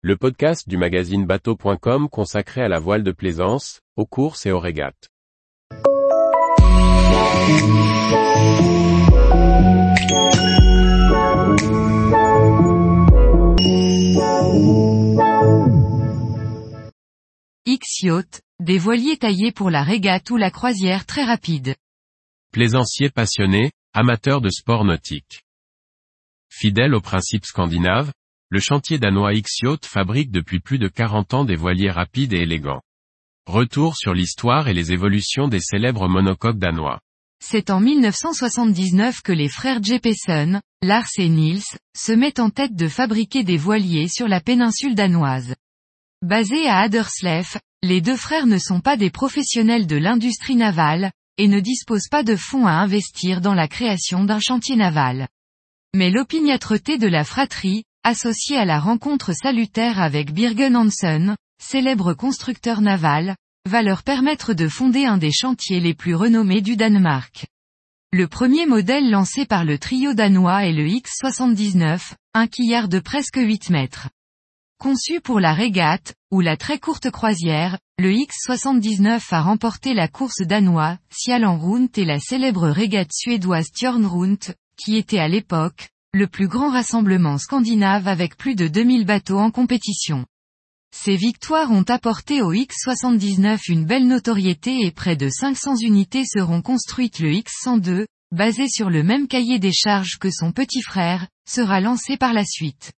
le podcast du magazine bateau.com consacré à la voile de plaisance, aux courses et aux régates. X-Yacht, des voiliers taillés pour la régate ou la croisière très rapide. Plaisanciers passionnés, amateurs de sport nautique. Fidèle aux principes scandinaves, le chantier danois X-Yacht fabrique depuis plus de 40 ans des voiliers rapides et élégants. Retour sur l'histoire et les évolutions des célèbres monocoques danois. C'est en 1979 que les frères Jeppesen, Lars et Niels, se mettent en tête de fabriquer des voiliers sur la péninsule danoise. Basés à Aderslef, les deux frères ne sont pas des professionnels de l'industrie navale, et ne disposent pas de fonds à investir dans la création d'un chantier naval. Mais l'opiniâtreté de la fratrie, associée à la rencontre salutaire avec Birgen Hansen, célèbre constructeur naval, va leur permettre de fonder un des chantiers les plus renommés du Danemark. Le premier modèle lancé par le trio danois est le X79, un quillard de presque 8 mètres. Conçu pour la régate, ou la très courte croisière, le X79 a remporté la course danoise, Sialan et la célèbre régate suédoise Tjörnrunt, qui était à l'époque, le plus grand rassemblement scandinave avec plus de 2000 bateaux en compétition. Ces victoires ont apporté au X79 une belle notoriété et près de 500 unités seront construites le X102, basé sur le même cahier des charges que son petit frère, sera lancé par la suite.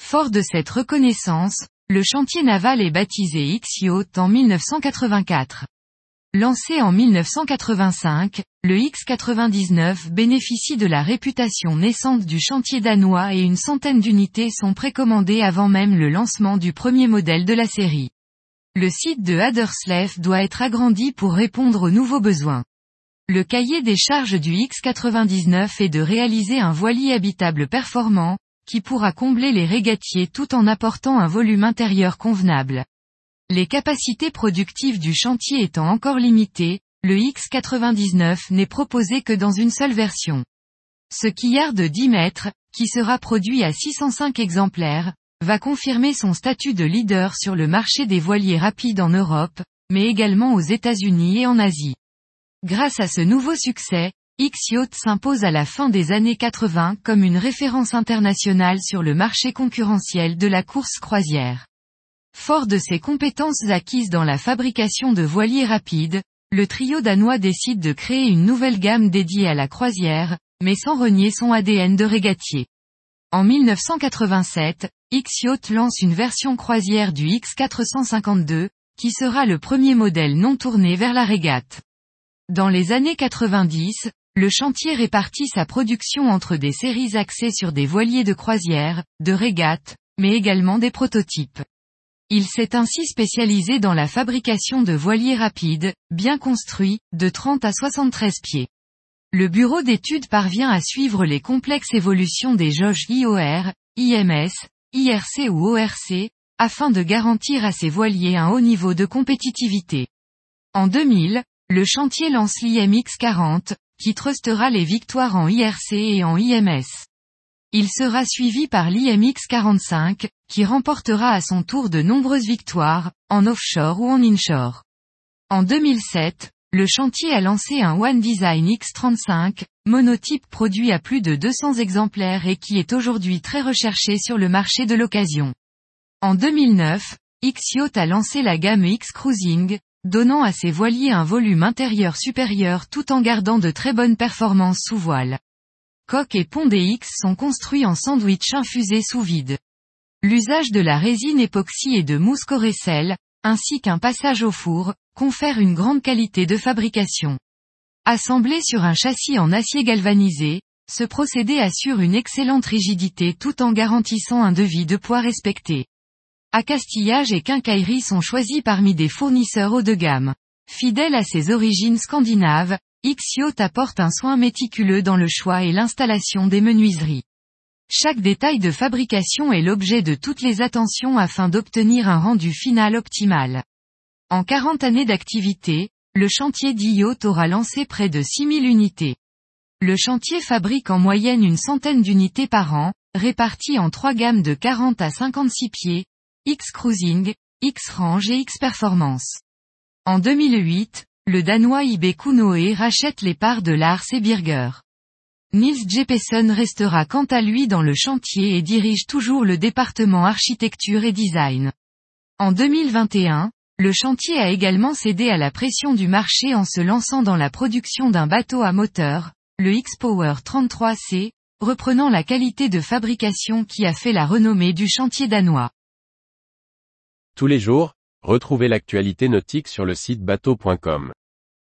Fort de cette reconnaissance, le chantier naval est baptisé X-Yacht en 1984. Lancé en 1985, le X99 bénéficie de la réputation naissante du chantier danois et une centaine d'unités sont précommandées avant même le lancement du premier modèle de la série. Le site de Haderslev doit être agrandi pour répondre aux nouveaux besoins. Le cahier des charges du X99 est de réaliser un voilier habitable performant, qui pourra combler les régatiers tout en apportant un volume intérieur convenable. Les capacités productives du chantier étant encore limitées, le X99 n'est proposé que dans une seule version. Ce quillard de 10 mètres, qui sera produit à 605 exemplaires, va confirmer son statut de leader sur le marché des voiliers rapides en Europe, mais également aux États-Unis et en Asie. Grâce à ce nouveau succès, X-Yacht s'impose à la fin des années 80 comme une référence internationale sur le marché concurrentiel de la course croisière. Fort de ses compétences acquises dans la fabrication de voiliers rapides, le trio danois décide de créer une nouvelle gamme dédiée à la croisière, mais sans renier son ADN de régatier. En 1987, X-Yacht lance une version croisière du X452, qui sera le premier modèle non tourné vers la régate. Dans les années 90, le chantier répartit sa production entre des séries axées sur des voiliers de croisière, de régate, mais également des prototypes. Il s'est ainsi spécialisé dans la fabrication de voiliers rapides, bien construits, de 30 à 73 pieds. Le bureau d'études parvient à suivre les complexes évolutions des jauges IOR, IMS, IRC ou ORC, afin de garantir à ces voiliers un haut niveau de compétitivité. En 2000, le chantier lance l'IMX 40, qui trustera les victoires en IRC et en IMS. Il sera suivi par l'IMX 45, qui remportera à son tour de nombreuses victoires, en offshore ou en inshore. En 2007, le chantier a lancé un One Design X35, monotype produit à plus de 200 exemplaires et qui est aujourd'hui très recherché sur le marché de l'occasion. En 2009, X-Yacht a lancé la gamme X Cruising, donnant à ses voiliers un volume intérieur supérieur tout en gardant de très bonnes performances sous voile. Coque et pont des X sont construits en sandwich infusé sous vide. L'usage de la résine époxy et de mousse corécelle, ainsi qu'un passage au four, confère une grande qualité de fabrication. Assemblé sur un châssis en acier galvanisé, ce procédé assure une excellente rigidité tout en garantissant un devis de poids respecté. Accastillage et quincaillerie sont choisis parmi des fournisseurs haut de gamme. Fidèle à ses origines scandinaves, X-Yacht apporte un soin méticuleux dans le choix et l'installation des menuiseries. Chaque détail de fabrication est l'objet de toutes les attentions afin d'obtenir un rendu final optimal. En 40 années d'activité, le chantier d'Yacht aura lancé près de 6000 unités. Le chantier fabrique en moyenne une centaine d'unités par an, réparties en trois gammes de 40 à 56 pieds, X-Cruising, X-Range et X-Performance. En 2008, le Danois IB Kunoe rachète les parts de Lars et Birger. Nils Jeppesen restera quant à lui dans le chantier et dirige toujours le département architecture et design. En 2021, le chantier a également cédé à la pression du marché en se lançant dans la production d'un bateau à moteur, le X-Power 33C, reprenant la qualité de fabrication qui a fait la renommée du chantier danois. Tous les jours, retrouvez l'actualité nautique sur le site bateau.com.